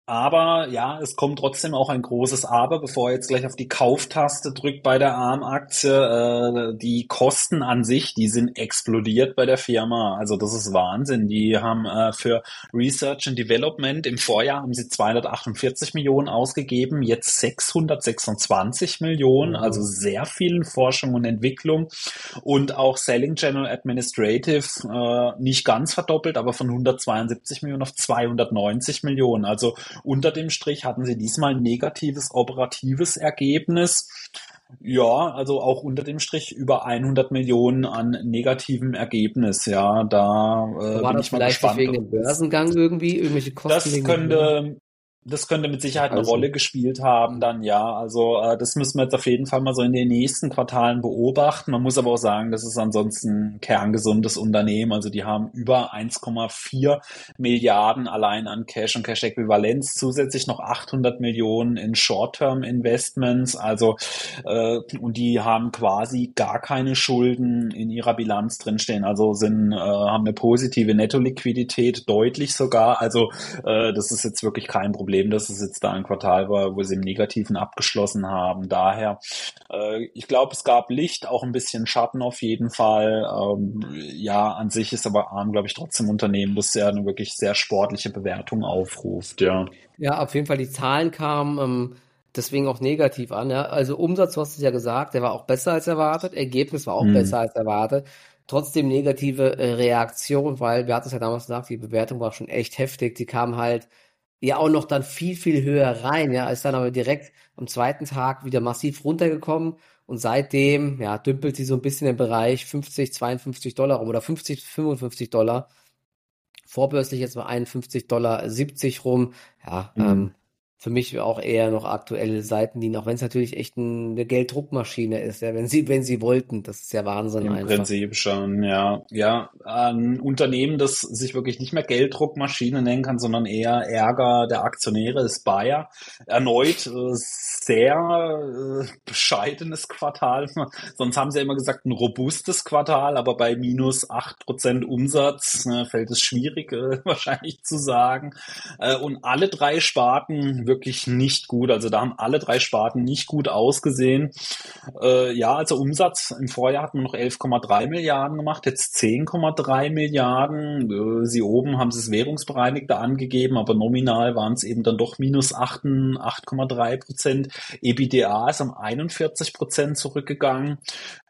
Aber ja, es kommt trotzdem auch ein großes Aber, bevor er jetzt gleich auf die Kauftaste drückt bei der ARM-Aktie. Äh, die Kosten an sich, die sind explodiert bei der Firma. Also das ist Wahnsinn. Die haben äh, für Research and Development im Vorjahr haben sie 248 Millionen ausgegeben, jetzt 626 Millionen, mhm. also sehr viel Forschung und Entwicklung. Und auch Selling General Administrative äh, nicht ganz verdoppelt, aber von 172 Millionen auf 290 Millionen. Also unter dem Strich hatten sie diesmal ein negatives operatives Ergebnis. Ja, also auch unter dem Strich über 100 Millionen an negativem Ergebnis. Ja, da äh, war bin das ich mal vielleicht gespannt. wegen dem Börsengang irgendwie irgendwelche Kosten? Das könnte das könnte mit Sicherheit eine also. Rolle gespielt haben, dann ja. Also äh, das müssen wir jetzt auf jeden Fall mal so in den nächsten Quartalen beobachten. Man muss aber auch sagen, das ist ansonsten ein kerngesundes Unternehmen. Also die haben über 1,4 Milliarden allein an Cash und Cash-Äquivalenz, zusätzlich noch 800 Millionen in Short-Term-Investments. Also äh, und die haben quasi gar keine Schulden in ihrer Bilanz drinstehen. Also sind äh, haben eine positive Netto-Liquidität, deutlich sogar. Also äh, das ist jetzt wirklich kein Problem Problem, dass es jetzt da ein Quartal war, wo sie im Negativen abgeschlossen haben. Daher, äh, ich glaube, es gab Licht, auch ein bisschen Schatten auf jeden Fall. Ähm, ja, an sich ist aber ARM, glaube ich, trotzdem Unternehmen, das ja eine wirklich sehr sportliche Bewertung aufruft. Ja, ja auf jeden Fall, die Zahlen kamen. Ähm deswegen auch negativ an. Ja? Also Umsatz, du hast es ja gesagt, der war auch besser als erwartet, Ergebnis war auch hm. besser als erwartet. Trotzdem negative äh, Reaktion, weil wir hatten es ja damals gesagt, die Bewertung war schon echt heftig. Die kam halt ja auch noch dann viel, viel höher rein, ja, ist dann aber direkt am zweiten Tag wieder massiv runtergekommen und seitdem, ja, dümpelt sie so ein bisschen im Bereich 50, 52 Dollar rum oder 50, 55 Dollar. Vorbörslich jetzt bei 51 Dollar 70 rum. Ja, mhm. ähm, für mich auch eher noch aktuelle Seiten dienen, auch wenn es natürlich echt eine Gelddruckmaschine ist, ja, wenn sie, wenn sie wollten, das ist ja Wahnsinn Im einfach. Prinzip schon, ja. Ja, ein Unternehmen, das sich wirklich nicht mehr Gelddruckmaschine nennen kann, sondern eher Ärger der Aktionäre ist Bayer. Erneut äh, sehr äh, bescheidenes Quartal. Sonst haben sie ja immer gesagt, ein robustes Quartal, aber bei minus acht Prozent Umsatz äh, fällt es schwierig, äh, wahrscheinlich zu sagen. Äh, und alle drei Sparten wirklich nicht gut. Also da haben alle drei Sparten nicht gut ausgesehen. Äh, ja, also Umsatz im Vorjahr hatten wir noch 11,3 Milliarden gemacht, jetzt 10,3 Milliarden. Äh, sie oben haben sie es währungsbereinigter angegeben, aber nominal waren es eben dann doch minus 8,3 Prozent. EBITDA ist um 41 Prozent zurückgegangen.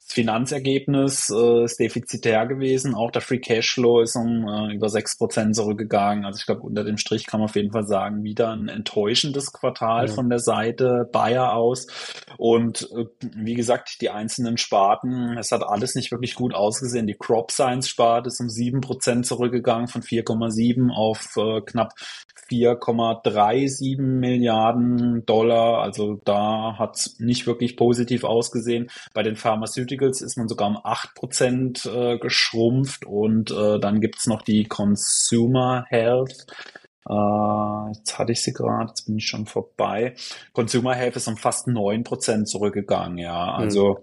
Das Finanzergebnis äh, ist defizitär gewesen. Auch der Free Cashflow ist um äh, über sechs Prozent zurückgegangen. Also ich glaube, unter dem Strich kann man auf jeden Fall sagen, wieder ein enttäuschendes Quartal ja. von der Seite Bayer aus. Und äh, wie gesagt, die einzelnen Sparten, es hat alles nicht wirklich gut ausgesehen. Die Crop Science Sparte ist um sieben Prozent zurückgegangen von 4,7 auf äh, knapp 4,37 Milliarden Dollar. Also da hat es nicht wirklich positiv ausgesehen. Bei den Pharmaceuticals ist man sogar um 8 Prozent äh, geschrumpft und äh, dann gibt's noch die Consumer Health. Uh, jetzt hatte ich sie gerade, jetzt bin ich schon vorbei. Consumer Health ist um fast neun Prozent zurückgegangen, ja. Also mhm.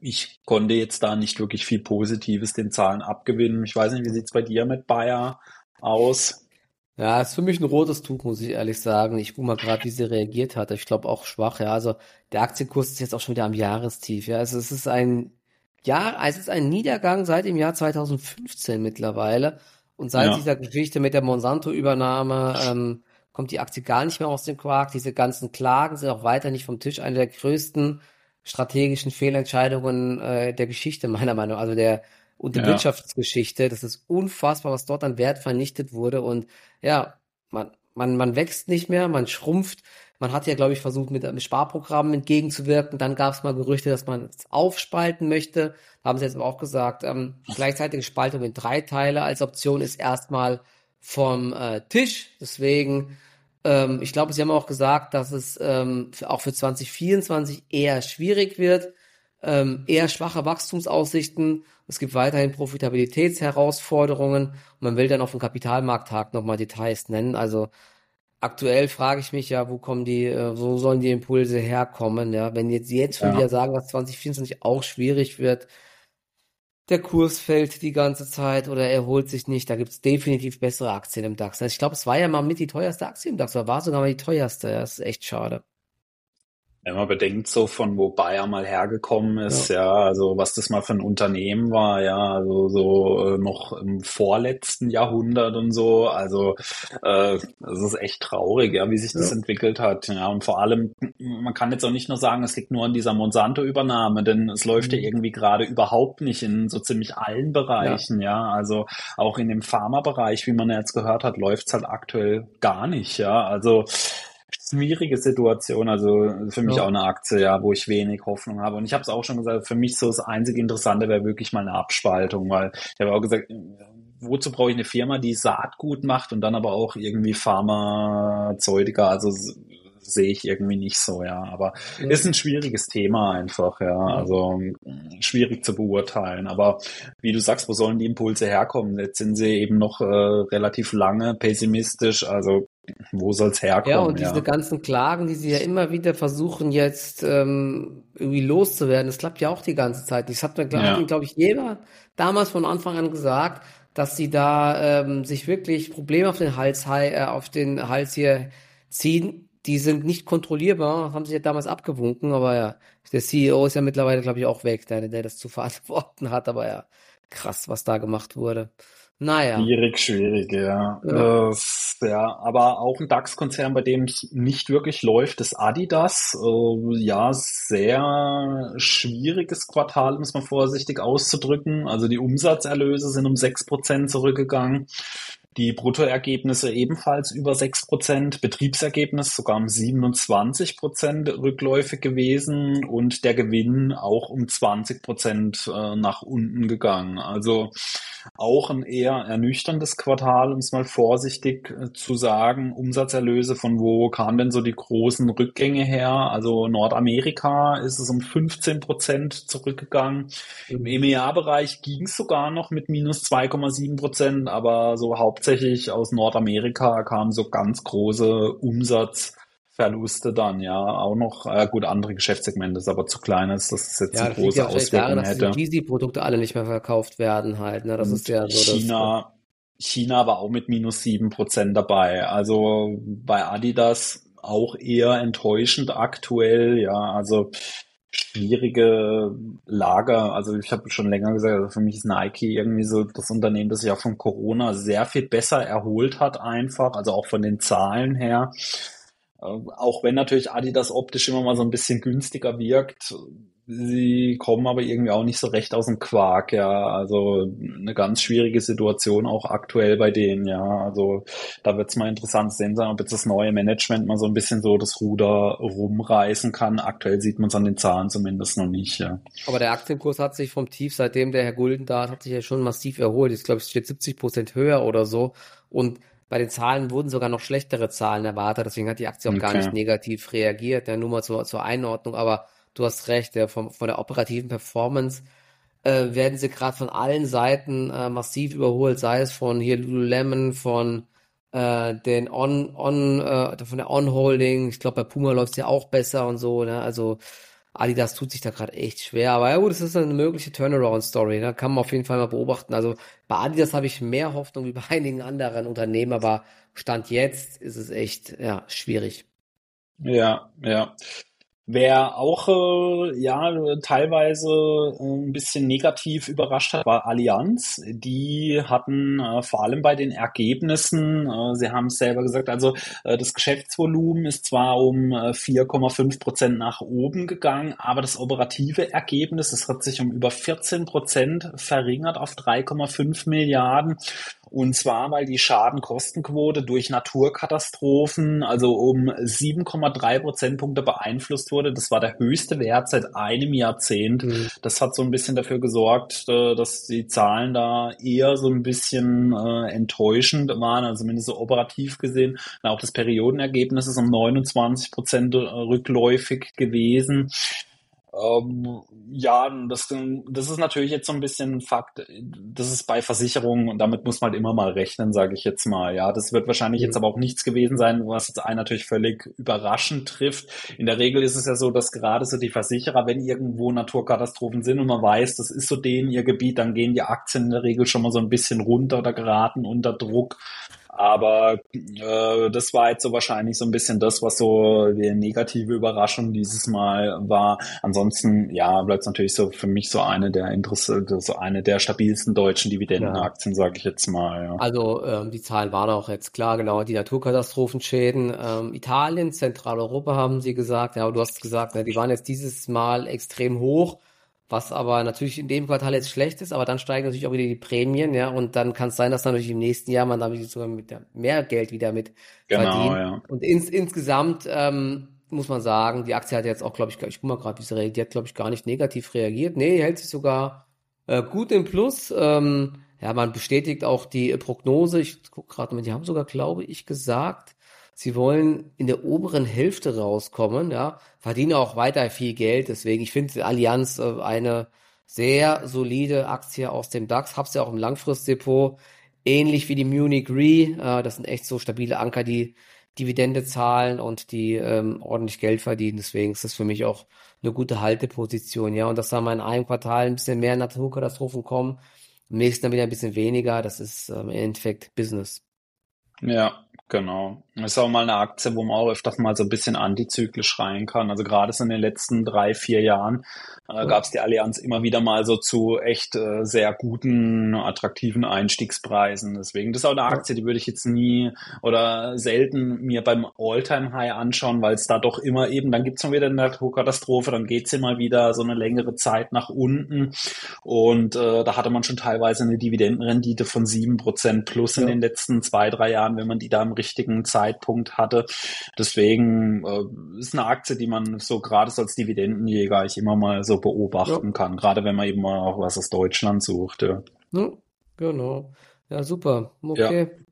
ich konnte jetzt da nicht wirklich viel Positives den Zahlen abgewinnen. Ich weiß nicht, wie sieht's bei dir mit Bayer aus? Ja, ist für mich ein rotes Tuch, muss ich ehrlich sagen. Ich guck mal gerade, wie sie reagiert hat. Ich glaube auch schwach, ja. Also der Aktienkurs ist jetzt auch schon wieder am Jahrestief, ja. Also es ist ein ja, es ist ein Niedergang seit dem Jahr 2015 mittlerweile. Und seit ja. dieser Geschichte mit der Monsanto-Übernahme ähm, kommt die Aktie gar nicht mehr aus dem Quark. Diese ganzen Klagen sind auch weiter nicht vom Tisch. Eine der größten strategischen Fehlentscheidungen äh, der Geschichte, meiner Meinung nach. Also der und die ja. Wirtschaftsgeschichte. Das ist unfassbar, was dort an Wert vernichtet wurde. Und ja, man, man, man wächst nicht mehr, man schrumpft. Man hat ja, glaube ich, versucht, mit, mit Sparprogrammen entgegenzuwirken. Dann gab es mal Gerüchte, dass man es aufspalten möchte. Da haben sie jetzt aber auch gesagt, ähm, gleichzeitige Spaltung in drei Teile als Option ist erstmal vom äh, Tisch. Deswegen, ähm, ich glaube, sie haben auch gesagt, dass es ähm, auch für 2024 eher schwierig wird ähm, eher schwache Wachstumsaussichten. Es gibt weiterhin Profitabilitätsherausforderungen und man will dann auf dem Kapitalmarkttag nochmal Details nennen. Also aktuell frage ich mich ja, wo kommen die, äh, wo sollen die Impulse herkommen? Ja, wenn jetzt jetzt schon ja. wieder sagen, dass 2024 auch schwierig wird, der Kurs fällt die ganze Zeit oder erholt sich nicht. Da gibt's definitiv bessere Aktien im DAX. Also ich glaube, es war ja mal mit die teuerste Aktie im DAX, oder war sogar mal die teuerste. Das ist echt schade. Wenn man bedenkt, so von wo Bayer mal hergekommen ist, ja. ja, also was das mal für ein Unternehmen war, ja, also so äh, noch im vorletzten Jahrhundert und so, also äh, das ist echt traurig, ja, wie sich das ja. entwickelt hat, ja, und vor allem, man kann jetzt auch nicht nur sagen, es liegt nur an dieser Monsanto-Übernahme, denn es läuft mhm. ja irgendwie gerade überhaupt nicht in so ziemlich allen Bereichen, ja, ja also auch in dem Pharma-Bereich, wie man jetzt gehört hat, läuft's halt aktuell gar nicht, ja, also schwierige Situation. Also für mich ja. auch eine Aktie, ja, wo ich wenig Hoffnung habe. Und ich habe es auch schon gesagt, für mich so das einzige Interessante wäre wirklich mal eine Abspaltung, weil ich habe auch gesagt, wozu brauche ich eine Firma, die Saatgut macht und dann aber auch irgendwie Pharmazeutika, also sehe ich irgendwie nicht so, ja. Aber ja. ist ein schwieriges Thema einfach, ja. Also schwierig zu beurteilen. Aber wie du sagst, wo sollen die Impulse herkommen? Jetzt sind sie eben noch äh, relativ lange pessimistisch. Also wo soll's herkommen? Ja, und diese ganzen Klagen, die sie ja immer wieder versuchen jetzt ähm, irgendwie loszuwerden, das klappt ja auch die ganze Zeit. Das hat mir, glaube ja. glaub ich, jeder damals von Anfang an gesagt, dass sie da ähm, sich wirklich Probleme auf den Hals, äh, auf den Hals hier ziehen. Die sind nicht kontrollierbar, haben sie ja damals abgewunken, aber ja, der CEO ist ja mittlerweile, glaube ich, auch weg, der, der das zu verantworten hat, aber ja, krass, was da gemacht wurde. Naja. Schwierig, schwierig, ja. Ja, äh, ja aber auch ein DAX-Konzern, bei dem es nicht wirklich läuft, ist Adidas. Äh, ja, sehr schwieriges Quartal, muss man vorsichtig auszudrücken. Also die Umsatzerlöse sind um sechs Prozent zurückgegangen. Die Bruttoergebnisse ebenfalls über sechs Prozent, Betriebsergebnis sogar um 27 Prozent rückläufig gewesen und der Gewinn auch um 20 Prozent äh, nach unten gegangen. Also auch ein eher ernüchterndes Quartal, um es mal vorsichtig äh, zu sagen. Umsatzerlöse, von wo kamen denn so die großen Rückgänge her? Also Nordamerika ist es um 15 Prozent zurückgegangen. Im. EMEA-Bereich ging es sogar noch mit minus 2,7 Prozent, aber so hauptsächlich aus Nordamerika kamen so ganz große Umsatz Verluste dann, ja, auch noch, äh, gut, andere Geschäftssegmente ist aber zu klein ist, dass es jetzt ja, eine große ja Auswirkung daran, dass die Easy-Produkte alle nicht mehr verkauft werden halt, ne, das Und ist ja so China, das, China war auch mit minus sieben Prozent dabei, also bei Adidas auch eher enttäuschend aktuell, ja, also schwierige Lager. Also ich habe schon länger gesagt, also für mich ist Nike irgendwie so das Unternehmen, das sich ja von Corona sehr viel besser erholt hat einfach, also auch von den Zahlen her. Ähm, auch wenn natürlich Adidas optisch immer mal so ein bisschen günstiger wirkt, sie kommen aber irgendwie auch nicht so recht aus dem Quark, ja. Also eine ganz schwierige Situation auch aktuell bei denen, ja. Also da wird es mal interessant sehen sein, ob jetzt das neue Management mal so ein bisschen so das Ruder rumreißen kann. Aktuell sieht man es an den Zahlen zumindest noch nicht, ja. Aber der Aktienkurs hat sich vom Tief, seitdem der Herr Gulden da hat sich ja schon massiv erholt. Ich glaube, es steht 70 Prozent höher oder so. Und bei den Zahlen wurden sogar noch schlechtere Zahlen erwartet, deswegen hat die Aktie auch okay. gar nicht negativ reagiert. Ja, nur mal zur, zur Einordnung, aber du hast recht, ja, vom, von der operativen Performance äh, werden sie gerade von allen Seiten äh, massiv überholt, sei es von hier Lululemon, von äh, den On, On, äh, von der On Holding. Ich glaube, bei Puma läuft es ja auch besser und so. Ne? Also Adidas tut sich da gerade echt schwer. Aber ja gut, es ist eine mögliche Turnaround-Story. Ne? kann man auf jeden Fall mal beobachten. Also bei Adidas habe ich mehr Hoffnung wie bei einigen anderen Unternehmen, aber Stand jetzt ist es echt ja, schwierig. Ja, ja. Wer auch äh, ja teilweise äh, ein bisschen negativ überrascht hat, war Allianz. Die hatten äh, vor allem bei den Ergebnissen, äh, sie haben es selber gesagt, also äh, das Geschäftsvolumen ist zwar um 4,5 äh, Prozent nach oben gegangen, aber das operative Ergebnis, das hat sich um über 14 Prozent verringert auf 3,5 Milliarden. Und zwar, weil die Schadenkostenquote durch Naturkatastrophen also um 7,3 Prozentpunkte beeinflusst wurde. Das war der höchste Wert seit einem Jahrzehnt. Mhm. Das hat so ein bisschen dafür gesorgt, äh, dass die Zahlen da eher so ein bisschen äh, enttäuschend waren, also zumindest so operativ gesehen. Und auch das Periodenergebnis ist um 29 Prozent äh, rückläufig gewesen. Ähm, ja, das, das ist natürlich jetzt so ein bisschen ein Fakt. Das ist bei Versicherungen und damit muss man halt immer mal rechnen, sage ich jetzt mal. Ja, das wird wahrscheinlich mhm. jetzt aber auch nichts gewesen sein, was jetzt einen natürlich völlig überraschend trifft. In der Regel ist es ja so, dass gerade so die Versicherer, wenn irgendwo Naturkatastrophen sind und man weiß, das ist so denen ihr Gebiet, dann gehen die Aktien in der Regel schon mal so ein bisschen runter oder geraten unter Druck. Aber äh, das war jetzt so wahrscheinlich so ein bisschen das, was so die negative Überraschung dieses Mal war. Ansonsten, ja, bleibt es natürlich so für mich so eine der interessant, so eine der stabilsten deutschen Dividendenaktien, ja. sage ich jetzt mal. Ja. Also ähm, die Zahlen waren auch jetzt klar, genau, die Naturkatastrophenschäden. Ähm, Italien, Zentraleuropa haben sie gesagt, ja, du hast gesagt, ne, die waren jetzt dieses Mal extrem hoch was aber natürlich in dem Quartal jetzt schlecht ist, aber dann steigen natürlich auch wieder die Prämien, ja, und dann kann es sein, dass natürlich im nächsten Jahr man damit sogar mit mehr Geld wieder mit genau, verdient. Ja. Und ins, insgesamt ähm, muss man sagen, die Aktie hat jetzt auch, glaube ich, ich guck mal gerade, wie sie reagiert, die hat, glaube ich, gar nicht negativ reagiert. Nee, hält sich sogar äh, gut im Plus. Ähm, ja, man bestätigt auch die äh, Prognose. Ich gucke gerade mal, die haben sogar, glaube ich, gesagt, sie wollen in der oberen Hälfte rauskommen, ja, verdienen auch weiter viel Geld. Deswegen, ich finde Allianz äh, eine sehr solide Aktie aus dem DAX, hab's ja auch im Langfristdepot, ähnlich wie die Munich Re. Äh, das sind echt so stabile Anker, die Dividende zahlen und die ähm, ordentlich Geld verdienen. Deswegen ist das für mich auch eine gute Halteposition, ja. Und dass da mal in einem Quartal ein bisschen mehr Naturkatastrophen kommen, im nächsten dann wieder ein bisschen weniger, das ist ähm, im Endeffekt Business. Ja, Genau. Das ist auch mal eine Aktie, wo man auch öfters mal so ein bisschen antizyklisch rein kann. Also gerade so in den letzten drei, vier Jahren äh, gab es die Allianz immer wieder mal so zu echt äh, sehr guten, attraktiven Einstiegspreisen. Deswegen, das ist auch eine Aktie, die würde ich jetzt nie oder selten mir beim All-Time-High anschauen, weil es da doch immer eben, dann gibt's mal wieder eine Naturkatastrophe, dann geht's immer wieder so eine längere Zeit nach unten. Und äh, da hatte man schon teilweise eine Dividendenrendite von sieben Prozent plus in ja. den letzten zwei, drei Jahren, wenn man die da im richtigen Zeitpunkt hatte. Deswegen äh, ist eine Aktie, die man so gerade als Dividendenjäger ich immer mal so beobachten ja. kann, gerade wenn man eben mal auch was aus Deutschland sucht. Ja. Genau. Ja, super. Ja, Okay.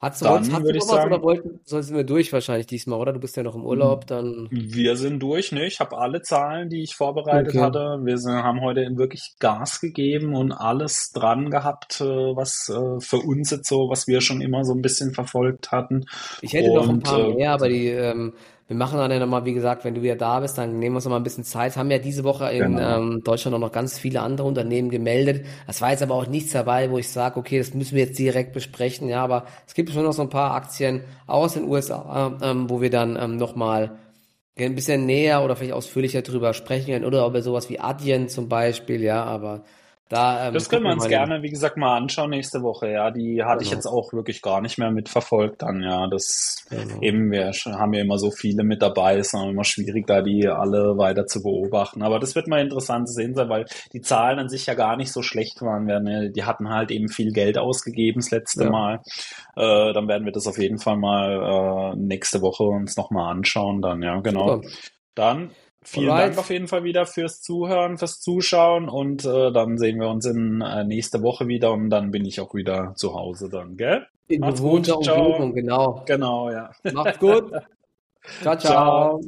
Hast du, dann hast du würde ich noch was oder sagen, wollten, sonst sind wir durch wahrscheinlich diesmal, oder? Du bist ja noch im Urlaub, dann. Wir sind durch, ne? Ich habe alle Zahlen, die ich vorbereitet Okay. hatte. Wir sind, haben heute wirklich Gas gegeben und alles dran gehabt, äh, was äh, für uns jetzt so, was wir schon immer so ein bisschen verfolgt hatten. Ich hätte noch ein Und paar äh, mehr, aber die, ähm, wir machen dann ja nochmal, wie gesagt, wenn du wieder da bist, dann nehmen wir uns noch mal ein bisschen Zeit. Haben ja diese Woche in genau. ähm, Deutschland auch noch ganz viele andere Unternehmen gemeldet. Das war jetzt aber auch nichts dabei, wo ich sage, okay, das müssen wir jetzt direkt besprechen. Ja, aber es gibt schon noch so ein paar Aktien aus den USA, ähm, wo wir dann ähm, nochmal ein bisschen näher oder vielleicht ausführlicher drüber sprechen können. Oder über sowas wie Adyen zum Beispiel, ja, aber da ähm, Das können wir uns gerne, wie gesagt, mal anschauen nächste Woche. Ja, die hatte ich genau, jetzt auch wirklich gar nicht mehr mitverfolgt dann. Ja, das genau. eben, wir haben ja immer so viele mit dabei, ist dann immer schwierig, da die alle weiter zu beobachten. Aber das wird mal interessant zu sehen sein, weil die Zahlen an sich ja gar nicht so schlecht waren. Wir, ne, die hatten halt eben viel Geld ausgegeben das letzte Ja, Mal. Äh, dann werden wir das auf jeden Fall mal äh, nächste Woche uns nochmal anschauen. Dann, ja, genau. super. Dann vielen Dank Alright. auf jeden Fall wieder fürs Zuhören, fürs Zuschauen und äh, dann sehen wir uns in äh, nächste Woche wieder und dann bin ich auch wieder zu Hause dann, gell? In Macht's gut, gewohnter ciao. Umgebung, genau. Genau, ja. Macht's gut. Ciao, Ciao. ciao.